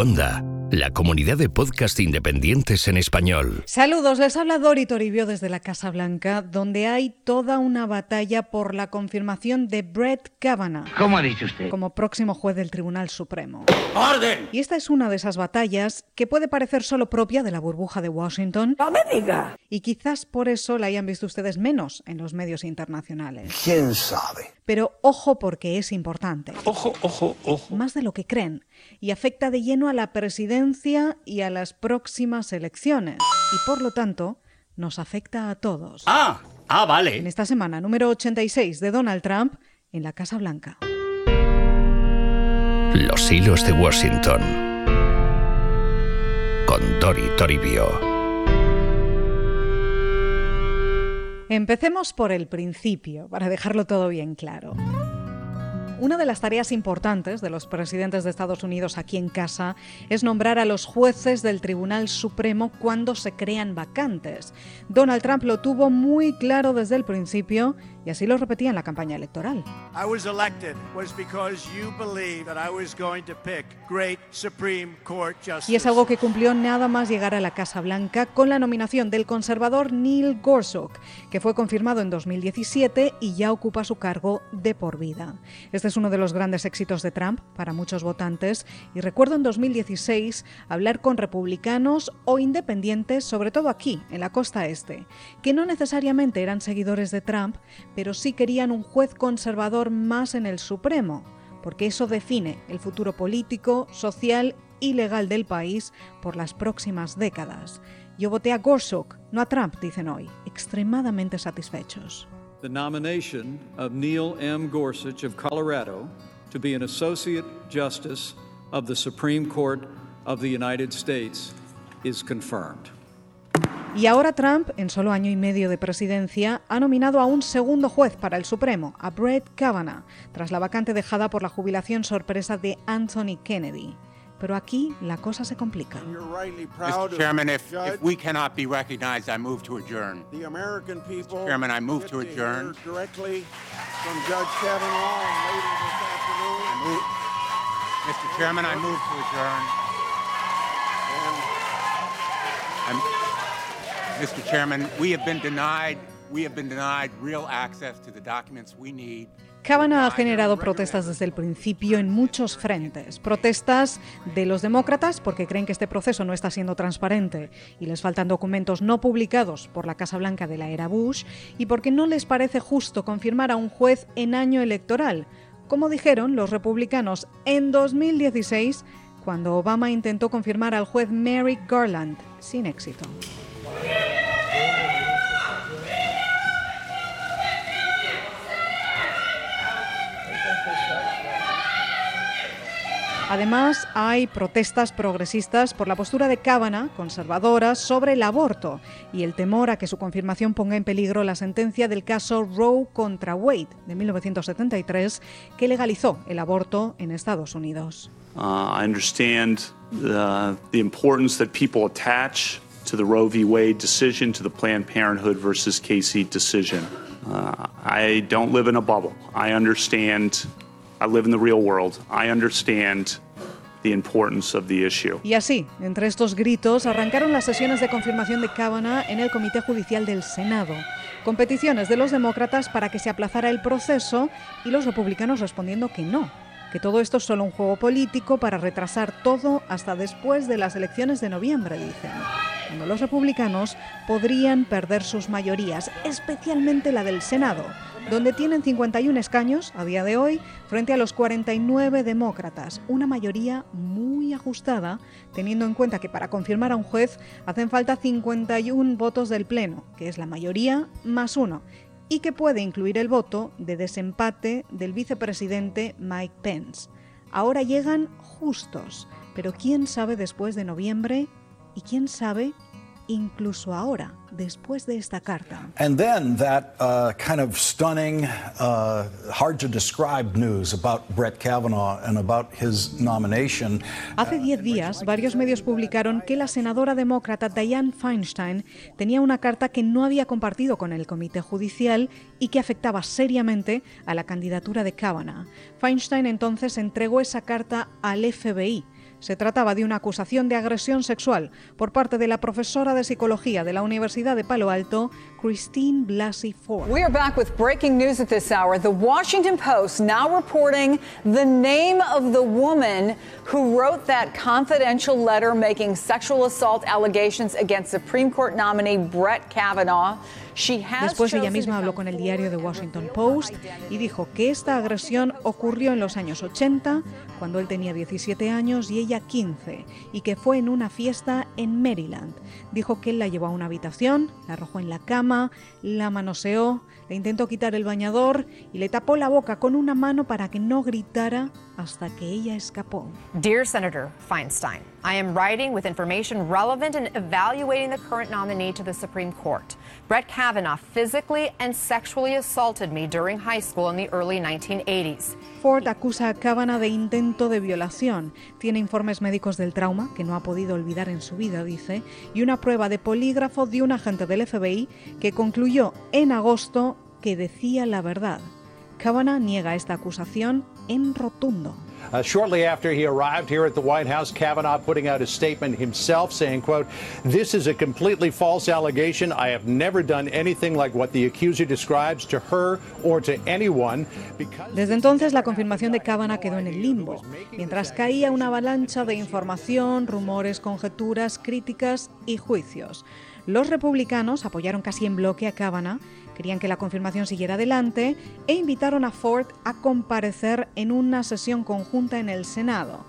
Onda, la comunidad de podcast independientes en español. Saludos, les habla Dori Toribio desde la Casa Blanca, donde hay toda una batalla por la confirmación de Brett Kavanaugh. ¿Cómo ha dicho usted? Como próximo juez del Tribunal Supremo. ¡Orden! Y esta es una de esas batallas que puede parecer solo propia de la burbuja de Washington. ¡No me diga! Y quizás por eso la hayan visto ustedes menos en los medios internacionales. ¿Quién sabe? Pero ojo porque es importante. Ojo, ojo, ojo. Más de lo que creen. Y afecta de lleno a la presidencia y a las próximas elecciones. Y por lo tanto, nos afecta a todos. Ah, ah, En vale. esta semana número 86 de Donald Trump en la Casa Blanca. Los hilos de Washington. Con Dori Toribio. Empecemos por el principio, para dejarlo todo bien claro. Una de las tareas importantes de los presidentes de Estados Unidos aquí en casa es nombrar a los jueces del Tribunal Supremo cuando se crean vacantes. Donald Trump lo tuvo muy claro desde el principio y así lo repetía en la campaña electoral. I was elected was because you believed that I was going to pick great Supreme Court justice. Y es algo que cumplió nada más llegar a la Casa Blanca con la nominación del conservador Neil Gorsuch, que fue confirmado en 2017 y ya ocupa su cargo de por vida. Este es uno de los grandes éxitos de Trump para muchos votantes y recuerdo en 2016 hablar con republicanos o independientes, sobre todo aquí, en la costa este, que no necesariamente eran seguidores de Trump, pero sí querían un juez conservador más en el Supremo porque eso define el futuro político, social y legal del país por las próximas décadas. Yo voté a Gorsuch, no a Trump, dicen hoy, extremadamente satisfechos. The nomination of Neil M. Gorsuch of Colorado to be an Associate Justice of the Supreme Court of the United States is confirmed. Y ahora Trump, en solo año y medio de presidencia, ha nominado a un segundo juez para el Supremo, a Brett Kavanaugh, tras la vacante dejada por la jubilación sorpresa de Anthony Kennedy. Pero aquí la cosa se complica. Mr. Chairman, if, if we cannot be recognized, I move to adjourn. the American people. Chairman, I move to adjourn. directly from Judge Kavanaugh and later this afternoon. I move, Mr. Chairman, I move to adjourn. I'm- Mr. Chairman, we have been denied, we have been denied real access to the documents we need. Kavanaugh ha generado protestas desde el principio en muchos frentes. Protestas de los demócratas porque creen que este proceso no está siendo transparente y les faltan documentos no publicados por la Casa Blanca de la era Bush y porque no les parece justo confirmar a un juez en año electoral, como dijeron los republicanos en 2016 cuando Obama intentó confirmar al juez Merrick Garland sin éxito. Además, hay protestas progresistas por la postura de Kavanaugh, conservadora, sobre el aborto y el temor a que su confirmación ponga en peligro la sentencia del caso Roe contra Wade de 1973, que legalizó el aborto en Estados Unidos. Uh, I understand the, the importance that people attach to the Roe v. Wade decision, to the Planned Parenthood versus Casey decision. Uh, I don't live in a bubble. I understand, I live in the real world. I understand the importance of the issue. Y así, entre estos gritos, arrancaron las sesiones de confirmación de Kavanaugh en el Comité Judicial del Senado, con peticiones de los demócratas para que se aplazara el proceso y los republicanos respondiendo que no, que todo esto es solo un juego político para retrasar todo hasta después de las elecciones de noviembre, dicen, cuando los republicanos podrían perder sus mayorías, especialmente la del Senado, donde tienen 51 escaños a día de hoy frente a los 49 demócratas, una mayoría muy ajustada, teniendo en cuenta que para confirmar a un juez hacen falta 51 votos del Pleno, que es la mayoría más uno, y que puede incluir el voto de desempate del vicepresidente Mike Pence. Ahora llegan justos, pero quién sabe después de noviembre y quién sabe incluso ahora, después de esta carta. And then that uh, kind of stunning, uh, hard to describe news about Brett Kavanaugh and about his nomination. Hace 10 días, varios medios publicaron que la senadora demócrata Dianne Feinstein tenía una carta que no había compartido con el Comité Judicial y que afectaba seriamente a la candidatura de Kavanaugh. Feinstein entonces entregó esa carta al FBI. Se trataba de una acusación de agresión sexual por parte de la profesora de psicología de la Universidad de Palo Alto, Christine Blasey Ford. We are back with breaking news at this hour. The Washington Post now reporting the name of the woman who wrote that confidential letter making sexual assault allegations against Supreme Court nominee Brett Kavanaugh. Después ella misma habló con el diario The Washington Post y dijo que esta agresión ocurrió en los años 80, cuando él tenía 17 años y ella 15, y que fue en una fiesta en Maryland. Dijo que él la llevó a una habitación, la arrojó en la cama, la manoseó, le intentó quitar el bañador y le tapó la boca con una mano para que no gritara hasta que ella escapó. Dear Senator Feinstein, I am writing with information relevant in evaluating the current nominee to the Supreme Court. Brett Physically and sexually assaulted me during high school in the early 1980s. Ford acusa a Kavanaugh de intento de violación. Tiene informes médicos del trauma que no ha podido olvidar en su vida, dice, y una prueba de polígrafo de un agente del FBI que concluyó en agosto que decía la verdad. Kavanaugh niega esta acusación en rotundo. Uh, shortly after he arrived here at the White House, Kavanaugh putting out a statement himself saying, quote, this is a completely false allegation. I have never done anything like what the accuser describes to her or to anyone. Desde entonces, la confirmación de Kavanaugh quedó en el limbo, mientras caía una avalancha de información, rumores, conjeturas, críticas y juicios. Los republicanos apoyaron casi en bloque a Kavanaugh, querían que la confirmación siguiera adelante e invitaron a Ford a comparecer en una sesión conjunta en el Senado.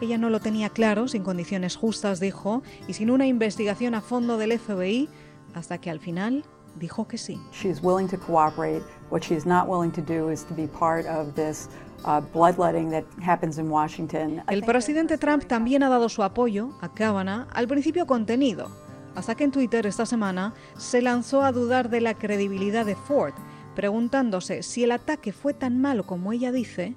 Ella no lo tenía claro, sin condiciones justas, dijo, y sin una investigación a fondo del FBI, hasta que al final dijo que sí. She's willing to cooperate. What she's not willing to do is to be part of this uh, bloodletting that happens in Washington. El presidente Trump también ha dado su apoyo a Kavanaugh, al principio contenido hasta que en Twitter esta semana se lanzó a dudar de la credibilidad de Ford, preguntándose si el ataque fue tan malo como ella dice,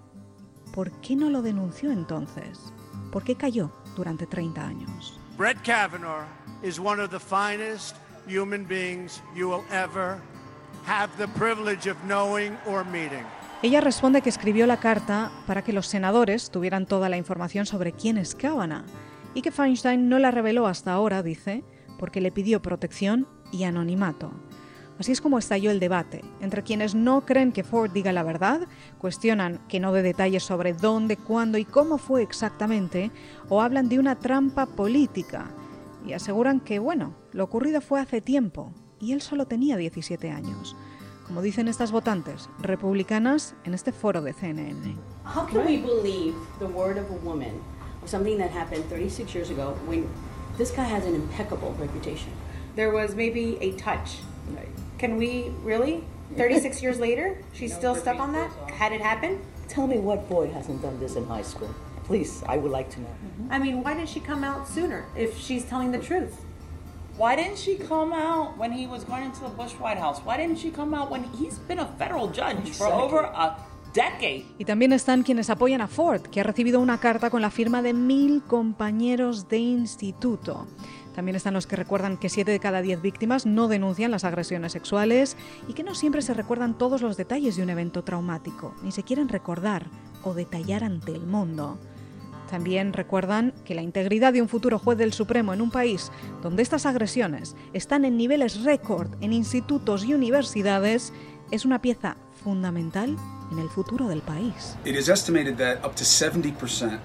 ¿por qué no lo denunció entonces? ¿Por qué cayó durante 30 años? Brett Kavanaugh is one of the finest human beings you will ever have the privilege of knowing or meeting. Ella responde que escribió la carta para que los senadores tuvieran toda la información sobre quién es Kavanaugh y que Feinstein no la reveló hasta ahora, dice, porque le pidió protección y anonimato. Así es como estalló el debate, entre quienes no creen que Ford diga la verdad, cuestionan que no dé detalles sobre dónde, cuándo y cómo fue exactamente, o hablan de una trampa política, y aseguran que, bueno, lo ocurrido fue hace tiempo, y él solo tenía 17 años. Como dicen estas votantes republicanas en este foro de CNN. How can we believe the word of a woman of something that happened 36 years ago when this guy has an impeccable reputation. There was maybe a touch. Right. Can we really? 36 years later, she's no, still stuck on that? Had it happened? Tell me what boy hasn't done this in high school. Please, I would like to know. Mm-hmm. I mean, why didn't she come out sooner if she's telling the truth? Why didn't she come out when he was going into the Bush White House? Why didn't she come out when he's been a federal judge exactly. for over a Y también están quienes apoyan a Ford, que ha recibido una carta con la firma de mil compañeros de instituto. También están los que recuerdan que 7 de cada 10 víctimas no denuncian las agresiones sexuales y que no siempre se recuerdan todos los detalles de un evento traumático, ni se quieren recordar o detallar ante el mundo. También recuerdan que la integridad de un futuro juez del Supremo en un país donde estas agresiones están en niveles récord en institutos y universidades es una pieza fundamental en el futuro del país. It is estimated that up to 70%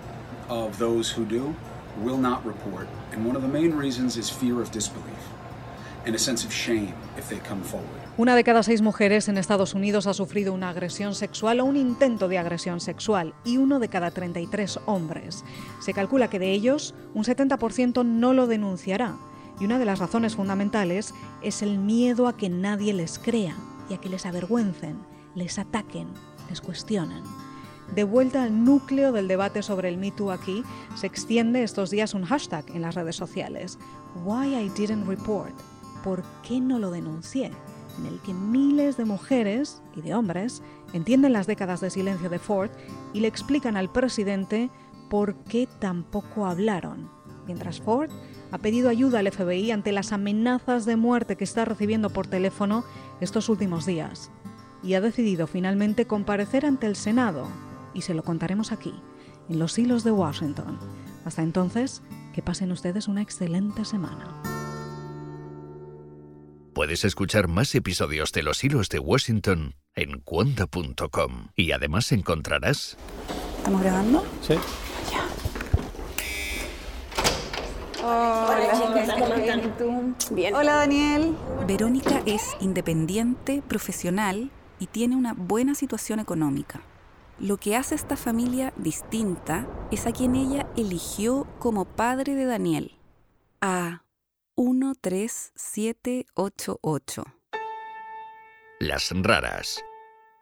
of those who do will not report, and one of the main reasons is fear of disbelief and a sense of shame if they come forward. Una de cada seis mujeres en Estados Unidos ha sufrido una agresión sexual o un intento de agresión sexual y uno de cada 33 hombres. Se calcula que de ellos un 70% no lo denunciará y una de las razones fundamentales es el miedo a que nadie les crea y a que les avergüencen, les ataquen les cuestionan. De vuelta al núcleo del debate sobre el Me Too aquí, se extiende estos días un hashtag en las redes sociales, Why I Didn't Report, ¿por qué no lo denuncié? en el que miles de mujeres y de hombres entienden las décadas de silencio de Ford y le explican al presidente por qué tampoco hablaron, mientras Ford ha pedido ayuda al FBI ante las amenazas de muerte que está recibiendo por teléfono estos últimos días y ha decidido finalmente comparecer ante el Senado, y se lo contaremos aquí, en los hilos de Washington. Hasta entonces, que pasen ustedes una excelente semana. Puedes escuchar más episodios de Los Hilos de Washington en cuonda.com y además encontrarás... ¿Estamos grabando? Sí. Hola, Bien. Hola, Daniel. Verónica es independiente, profesional y tiene una buena situación económica. Lo que hace esta familia distinta es a quien ella eligió como padre de Daniel, a 13788. Las Raras.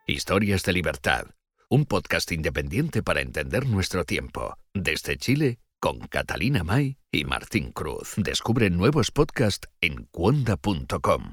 Historias de libertad. Un podcast independiente para entender nuestro tiempo. Desde Chile, con Catalina May y Martín Cruz. Descubre nuevos podcasts en cuonda.com,